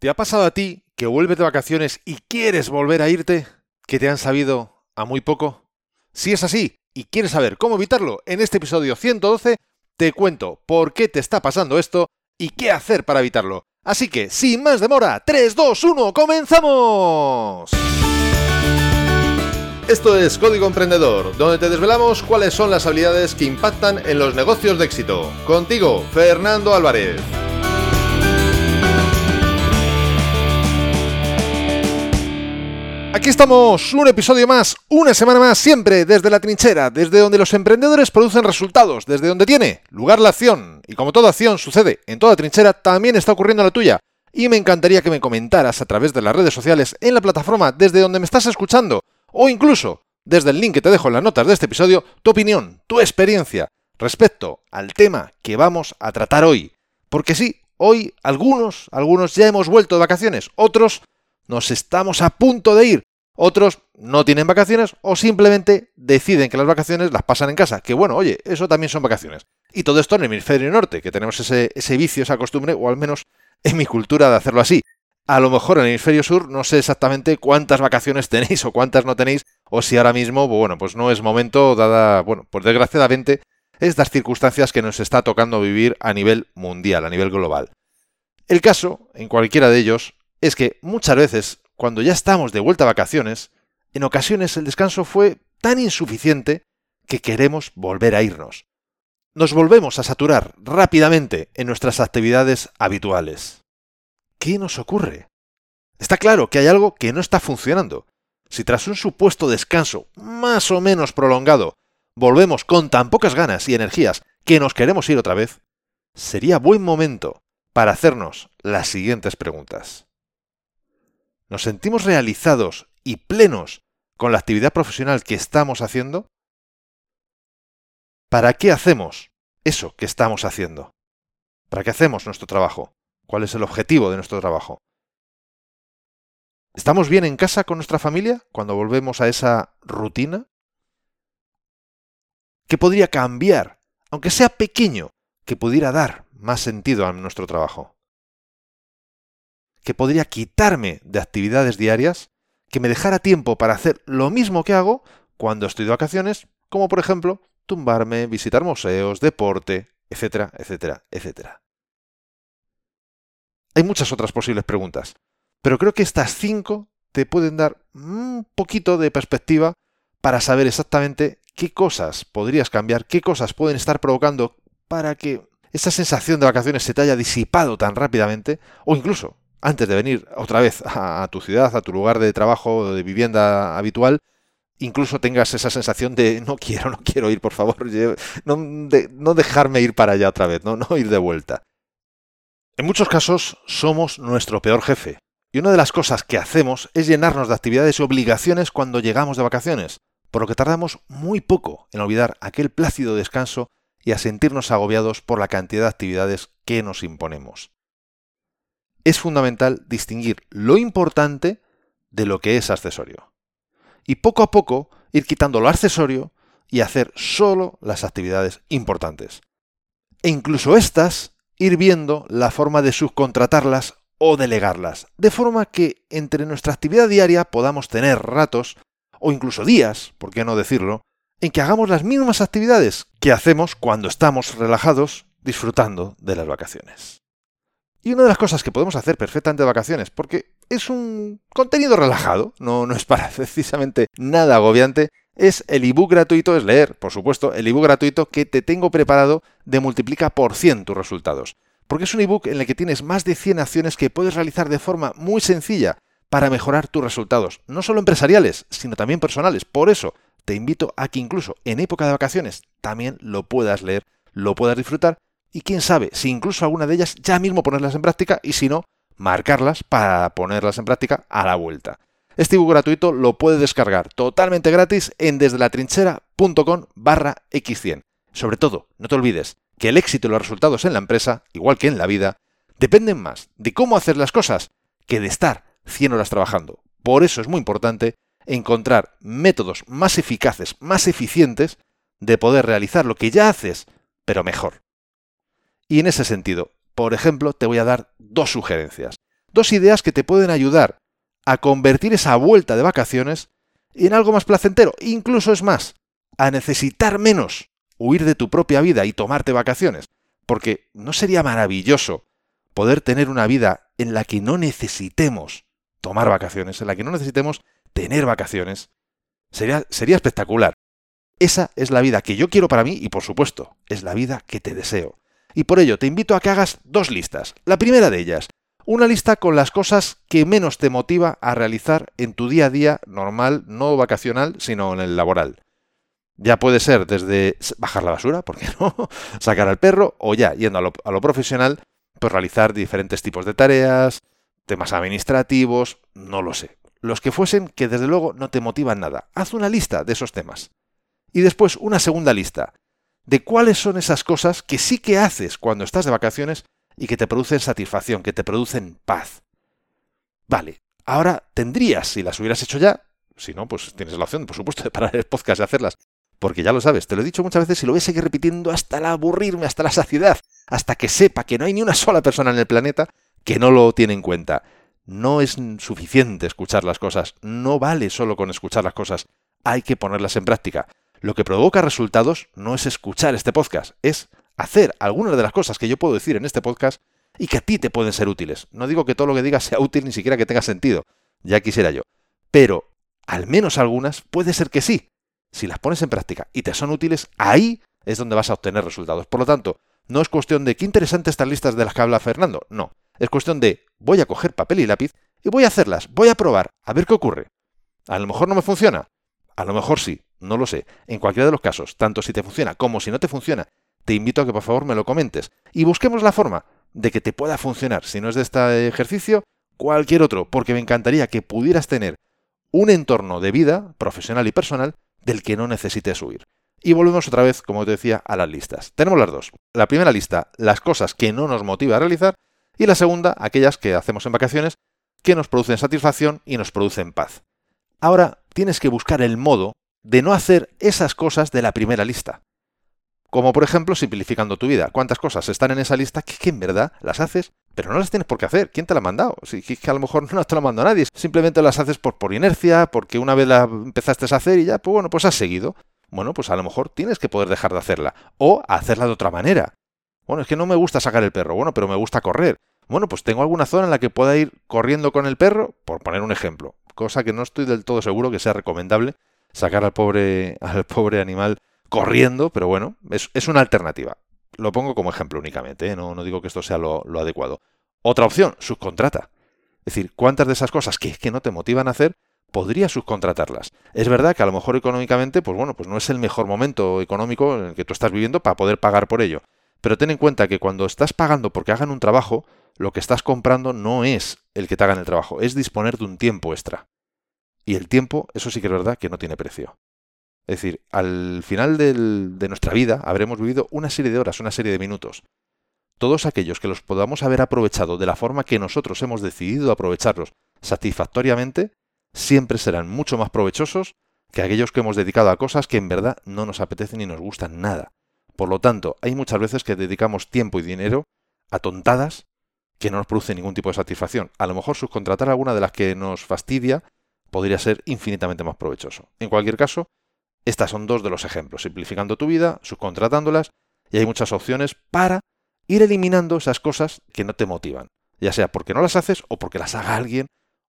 ¿Te ha pasado a ti que vuelves de vacaciones y quieres volver a irte? ¿Que te han sabido a muy poco? Si es así y quieres saber cómo evitarlo, en este episodio 112 te cuento por qué te está pasando esto y qué hacer para evitarlo. Así que, sin más demora, 3, 2, 1, ¡comenzamos! Esto es Código Emprendedor, donde te desvelamos cuáles son las habilidades que impactan en los negocios de éxito. Contigo, Fernando Álvarez. Aquí estamos, un episodio más, una semana más, siempre desde la trinchera, desde donde los emprendedores producen resultados, desde donde tiene lugar la acción. Y como toda acción sucede en toda trinchera, también está ocurriendo la tuya. Y me encantaría que me comentaras a través de las redes sociales, en la plataforma desde donde me estás escuchando, o incluso desde el link que te dejo en las notas de este episodio, tu opinión, tu experiencia respecto al tema que vamos a tratar hoy. Porque sí, hoy algunos, algunos ya hemos vuelto de vacaciones, otros nos estamos a punto de ir. Otros no tienen vacaciones o simplemente deciden que las vacaciones las pasan en casa. Que bueno, oye, eso también son vacaciones. Y todo esto en el hemisferio norte, que tenemos ese, vicio, esa costumbre, o al menos en mi cultura de hacerlo así. A lo mejor en el hemisferio sur no sé exactamente cuántas vacaciones tenéis o cuántas no tenéis, o si ahora mismo, bueno, pues no es momento, dada, bueno, pues desgraciadamente, estas circunstancias que nos está tocando vivir a nivel mundial, a nivel global. El caso, en cualquiera de ellos, es que muchas veces, cuando ya estamos de vuelta a vacaciones, en ocasiones el descanso fue tan insuficiente que queremos volver a irnos. Nos volvemos a saturar rápidamente en nuestras actividades habituales. ¿Qué nos ocurre? Está claro que hay algo que no está funcionando. Si tras un supuesto descanso más o menos prolongado volvemos con tan pocas ganas y energías que nos queremos ir otra vez, sería buen momento para hacernos las siguientes preguntas. ¿Nos sentimos realizados y plenos con la actividad profesional que estamos haciendo? ¿Para qué hacemos eso que estamos haciendo? ¿Para qué hacemos nuestro trabajo? ¿Cuál es el objetivo de nuestro trabajo? ¿Estamos bien en casa con nuestra familia cuando volvemos a esa rutina? ¿Qué podría cambiar, aunque sea pequeño, que pudiera dar más sentido a nuestro trabajo? Que podría quitarme de actividades diarias, que me dejara tiempo para hacer lo mismo que hago cuando estoy de vacaciones, como por ejemplo tumbarme, visitar museos, deporte, etcétera, etcétera, etcétera. Hay muchas otras posibles preguntas, pero creo que estas cinco te pueden dar un poquito de perspectiva para saber exactamente qué cosas podrías cambiar, qué cosas pueden estar provocando para que esa sensación de vacaciones se te haya disipado tan rápidamente, o incluso antes de venir otra vez a, tu ciudad, a tu lugar de trabajo o de vivienda habitual, incluso tengas esa sensación de no quiero, no quiero ir, por favor, no, dejarme ir para allá otra vez, no ir de vuelta. En muchos casos somos nuestro peor jefe. Y una de las cosas que hacemos es llenarnos de actividades y obligaciones cuando llegamos de vacaciones, por lo que tardamos muy poco en olvidar aquel plácido descanso y a sentirnos agobiados por la cantidad de actividades que nos imponemos es fundamental distinguir lo importante de lo que es accesorio. Y poco a poco ir quitando lo accesorio y hacer solo las actividades importantes. E incluso estas, ir viendo la forma de subcontratarlas o delegarlas, de forma que entre nuestra actividad diaria podamos tener ratos, o incluso días, por qué no decirlo, en que hagamos las mismas actividades que hacemos cuando estamos relajados disfrutando de las vacaciones. Y una de las cosas que podemos hacer perfectamente de vacaciones, porque es un contenido relajado, no, es para precisamente nada agobiante, es el ebook gratuito, es leer, por supuesto, el ebook gratuito que te tengo preparado de multiplica por 100 tus resultados. Porque es un ebook en el que tienes más de 100 acciones que puedes realizar de forma muy sencilla para mejorar tus resultados, no solo empresariales, sino también personales. Por eso te invito a que incluso en época de vacaciones también lo puedas leer, lo puedas disfrutar y quién sabe si incluso alguna de ellas ya mismo ponerlas en práctica y si no, marcarlas para ponerlas en práctica a la vuelta. Este ebook gratuito lo puedes descargar totalmente gratis en desde la trinchera.com barra x100. Sobre todo, no te olvides que el éxito y los resultados en la empresa, igual que en la vida, dependen más de cómo hacer las cosas que de estar 100 horas trabajando. Por eso es muy importante encontrar métodos más eficaces, más eficientes de poder realizar lo que ya haces, pero mejor. Y en ese sentido, por ejemplo, te voy a dar dos sugerencias. dos ideas que te pueden ayudar a convertir esa vuelta de vacaciones en algo más placentero, incluso es más, a necesitar menos huir de tu propia vida y tomarte vacaciones, porque ¿no sería maravilloso poder tener una vida en la que no necesitemos tomar vacaciones, en la que no necesitemos tener vacaciones? Sería, sería espectacular. Esa es la vida que yo quiero para mí y por supuesto, es la vida que te deseo. Y por ello te invito a que hagas dos listas. La primera de ellas, una lista con las cosas que menos te motiva a realizar en tu día a día normal, no vacacional, sino en el laboral. Ya puede ser desde bajar la basura, ¿por qué no? Sacar al perro, o ya, yendo a lo, profesional, pues realizar diferentes tipos de tareas, temas administrativos, no lo sé. Los que fuesen que desde luego no te motivan nada. Haz una lista de esos temas. Y después una segunda lista de cuáles son esas cosas que sí que haces cuando estás de vacaciones y que te producen satisfacción, que te producen paz. Vale, ahora tendrías, si las hubieras hecho ya, si no, pues tienes la opción, por supuesto, de parar el podcast y hacerlas, porque ya lo sabes, te lo he dicho muchas veces y lo voy a seguir repitiendo hasta el aburrirme, hasta la saciedad, hasta que sepa que no hay ni una sola persona en el planeta que no lo tiene en cuenta. No es suficiente escuchar las cosas, no vale solo con escuchar las cosas, hay que ponerlas en práctica. Lo que provoca resultados no es escuchar este podcast, es hacer algunas de las cosas que yo puedo decir en este podcast y que a ti te pueden ser útiles. No digo que todo lo que digas sea útil ni siquiera que tenga sentido, ya quisiera yo. Pero al menos algunas puede ser que sí. Si las pones en práctica y te son útiles, ahí es donde vas a obtener resultados. Por lo tanto, no es cuestión de qué interesantes estas listas de las que habla Fernando. No. Es cuestión de voy a coger papel y lápiz y voy a hacerlas, voy a probar, a ver qué ocurre. A lo mejor no me funciona. A lo mejor sí, no lo sé. En cualquiera de los casos, tanto si te funciona como si no te funciona, te invito a que por favor me lo comentes y busquemos la forma de que te pueda funcionar, si no es de este ejercicio, cualquier otro, porque me encantaría que pudieras tener un entorno de vida profesional y personal del que no necesites huir. Y volvemos otra vez, como te decía, a las listas. Tenemos las dos. La primera lista, las cosas que no nos motiva a realizar, y la segunda, aquellas que hacemos en vacaciones, que nos producen satisfacción y nos producen paz. Ahora tienes que buscar el modo de no hacer esas cosas de la primera lista. Como por ejemplo simplificando tu vida. ¿Cuántas cosas están en esa lista que, en verdad las haces, pero no las tienes por qué hacer? ¿Quién te la ha mandado? Si que a lo mejor no te la mandado nadie. Simplemente las haces por, por inercia, porque una vez la empezaste a hacer y ya, pues bueno, pues has seguido. Bueno, pues a lo mejor tienes que poder dejar de hacerla. O hacerla de otra manera. Bueno, es que no me gusta sacar el perro. Bueno, pero me gusta correr. Bueno, pues tengo alguna zona en la que pueda ir corriendo con el perro, por poner un ejemplo. Cosa que no estoy del todo seguro que sea recomendable sacar al pobre, al pobre animal corriendo, pero bueno, es, una alternativa. Lo pongo como ejemplo únicamente, ¿eh? no, no, digo que esto sea lo, adecuado. Otra opción, subcontrata. Es decir, ¿cuántas de esas cosas que, que no te motivan a hacer podrías subcontratarlas? Es verdad que a lo mejor económicamente, pues bueno, pues no es el mejor momento económico en el que tú estás viviendo para poder pagar por ello. Pero ten en cuenta que cuando estás pagando porque hagan un trabajo, lo que estás comprando no es el que te hagan el trabajo, es disponer de un tiempo extra. Y el tiempo, eso sí que es verdad que no tiene precio. Es decir, al final de nuestra vida habremos vivido una serie de horas, una serie de minutos. Todos aquellos que los podamos haber aprovechado de la forma que nosotros hemos decidido aprovecharlos satisfactoriamente, siempre serán mucho más provechosos que aquellos que hemos dedicado a cosas que en verdad no nos apetecen ni nos gustan nada. Por lo tanto, hay muchas veces que dedicamos tiempo y dinero a tontadas que no nos producen ningún tipo de satisfacción. A lo mejor subcontratar alguna de las que nos fastidia podría ser infinitamente más provechoso. En cualquier caso, estas son dos de los ejemplos, simplificando tu vida, subcontratándolas, y hay muchas opciones para ir eliminando esas cosas que no te motivan, ya sea porque no las haces o porque las haga alguien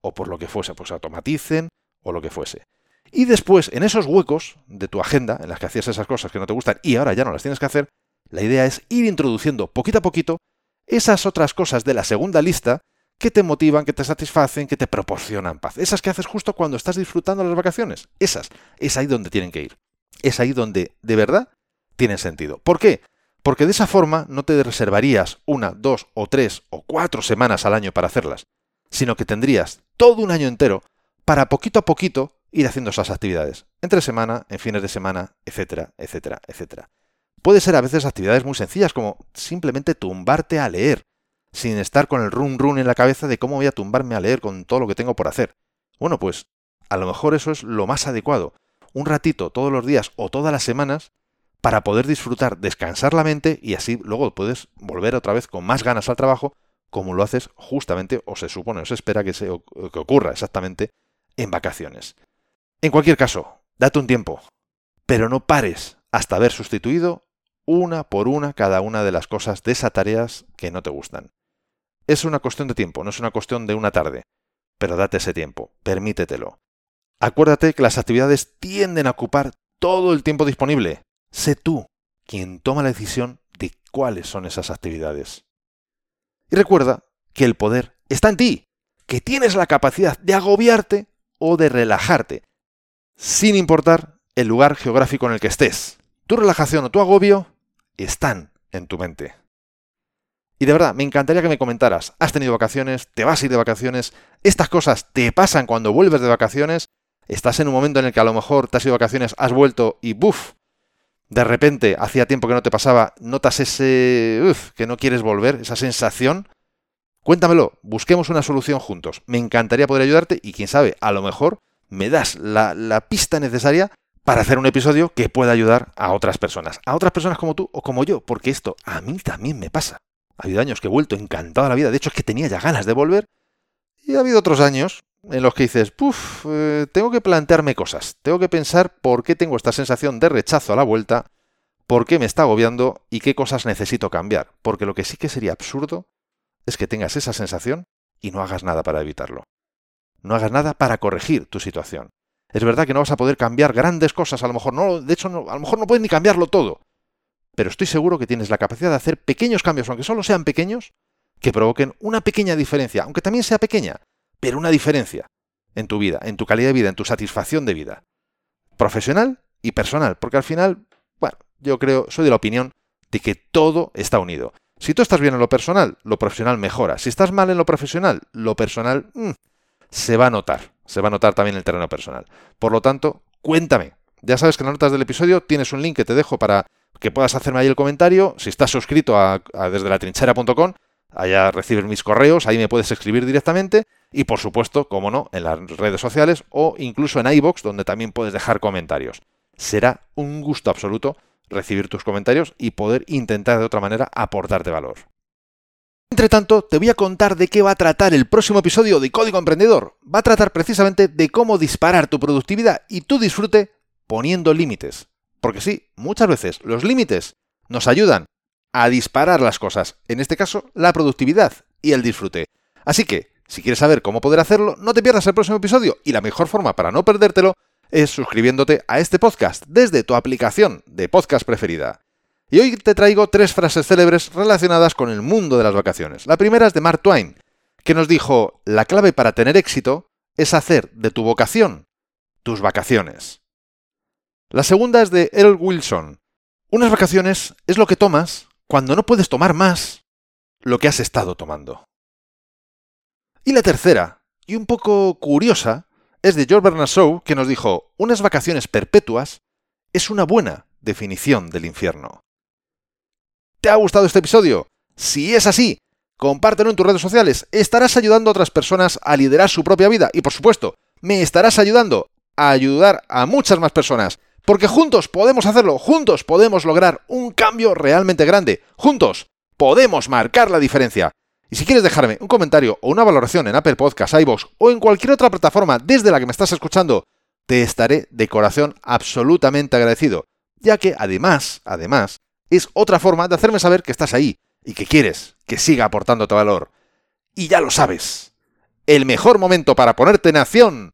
o por lo que fuese, pues automaticen o lo que fuese. Y después, en esos huecos de tu agenda, en las que hacías esas cosas que no te gustan y ahora ya no las tienes que hacer, la idea es ir introduciendo poquito a poquito esas otras cosas de la segunda lista que te motivan, que te satisfacen, que te proporcionan paz. Esas que haces justo cuando estás disfrutando las vacaciones. Esas. Es ahí donde tienen que ir. Es ahí donde, de verdad, tienen sentido. ¿Por qué? Porque de esa forma no te reservarías una, dos o tres o cuatro semanas al año para hacerlas, sino que tendrías todo un año entero para poquito a poquito ir haciendo esas actividades. Entre semana, en fines de semana, etcétera, etcétera, etcétera. Puede ser a veces actividades muy sencillas como simplemente tumbarte a leer, sin estar con el run run en la cabeza de cómo voy a tumbarme a leer con todo lo que tengo por hacer. Bueno, pues a lo mejor eso es lo más adecuado. Un ratito todos los días o todas las semanas para poder disfrutar, descansar la mente y así luego puedes volver otra vez con más ganas al trabajo, como lo haces justamente, o se supone, o se espera que, se, que ocurra exactamente en vacaciones. En cualquier caso, date un tiempo, pero no pares hasta haber sustituido una por una cada una de las cosas de esas tareas que no te gustan. Es una cuestión de tiempo, no es una cuestión de una tarde, pero date ese tiempo, permítetelo. Acuérdate que las actividades tienden a ocupar todo el tiempo disponible. Sé tú quien toma la decisión de cuáles son esas actividades. Y recuerda que el poder está en ti, que tienes la capacidad de agobiarte o de relajarte, sin importar el lugar geográfico en el que estés. Tu relajación o tu agobio están en tu mente. Y de verdad, me encantaría que me comentaras, ¿has tenido vacaciones? ¿Te vas a ir de vacaciones? ¿Estas cosas te pasan cuando vuelves de vacaciones? ¿Estás en un momento en el que a lo mejor te has ido de vacaciones, has vuelto y ¡buf! De repente, hacía tiempo que no te pasaba, notas ese... Uf, que no quieres volver, esa sensación. Cuéntamelo, busquemos una solución juntos. Me encantaría poder ayudarte y quién sabe, a lo mejor me das la, la pista necesaria para hacer un episodio que pueda ayudar a otras personas. A otras personas como tú o como yo, porque esto a mí también me pasa. Ha habido años que he vuelto encantado a la vida, de hecho es que tenía ya ganas de volver. Y ha habido otros años en los que dices, puff, eh, tengo que plantearme cosas, tengo que pensar por qué tengo esta sensación de rechazo a la vuelta, por qué me está agobiando y qué cosas necesito cambiar. Porque lo que sí que sería absurdo es que tengas esa sensación y no hagas nada para evitarlo. No hagas nada para corregir tu situación. Es verdad que no vas a poder cambiar grandes cosas, a lo mejor no, de hecho a lo mejor no puedes ni cambiarlo todo, pero estoy seguro que tienes la capacidad de hacer pequeños cambios, aunque solo sean pequeños, que provoquen una pequeña diferencia, aunque también sea pequeña, pero una diferencia en tu vida, en tu calidad de vida, en tu satisfacción de vida. Profesional y personal, porque al final, bueno, yo creo, soy de la opinión de que todo está unido. Si tú estás bien en lo personal, lo profesional mejora. Si estás mal en lo profesional, lo personal mm, se va a notar. Se va a notar también el terreno personal. Por lo tanto, cuéntame. Ya sabes que en las notas del episodio tienes un link que te dejo para que puedas hacerme ahí el comentario. Si estás suscrito a, desde la trinchera.com, allá recibes mis correos, ahí me puedes escribir directamente. Y por supuesto, como no, en las redes sociales o incluso en iBox, donde también puedes dejar comentarios. Será un gusto absoluto recibir tus comentarios y poder intentar de otra manera aportarte valor. Entre tanto, te voy a contar de qué va a tratar el próximo episodio de Código Emprendedor. Va a tratar precisamente de cómo disparar tu productividad y tu disfrute poniendo límites. Porque sí, muchas veces los límites nos ayudan a disparar las cosas, en este caso la productividad y el disfrute. Así que, si quieres saber cómo poder hacerlo, no te pierdas el próximo episodio y la mejor forma para no perdértelo es suscribiéndote a este podcast desde tu aplicación de podcast preferida. Y hoy te traigo tres frases célebres relacionadas con el mundo de las vacaciones. La primera es de Mark Twain, que nos dijo, la clave para tener éxito es hacer de tu vocación tus vacaciones. La segunda es de Earl Wilson. Unas vacaciones es lo que tomas cuando no puedes tomar más lo que has estado tomando. Y la tercera, y un poco curiosa, es de George Bernard Shaw, que nos dijo, unas vacaciones perpetuas es una buena definición del infierno. ¿Te ha gustado este episodio? Si es así, compártelo en tus redes sociales. Estarás ayudando a otras personas a liderar su propia vida y, por supuesto, me estarás ayudando a ayudar a muchas más personas. Porque juntos podemos hacerlo, juntos podemos lograr un cambio realmente grande, juntos podemos marcar la diferencia. Y si quieres dejarme un comentario o una valoración en Apple Podcasts, iVoox o en cualquier otra plataforma desde la que me estás escuchando, te estaré de corazón absolutamente agradecido, ya que además, además, es otra forma de hacerme saber que estás ahí y que quieres que siga aportándote valor. Y ya lo sabes, el mejor momento para ponerte en acción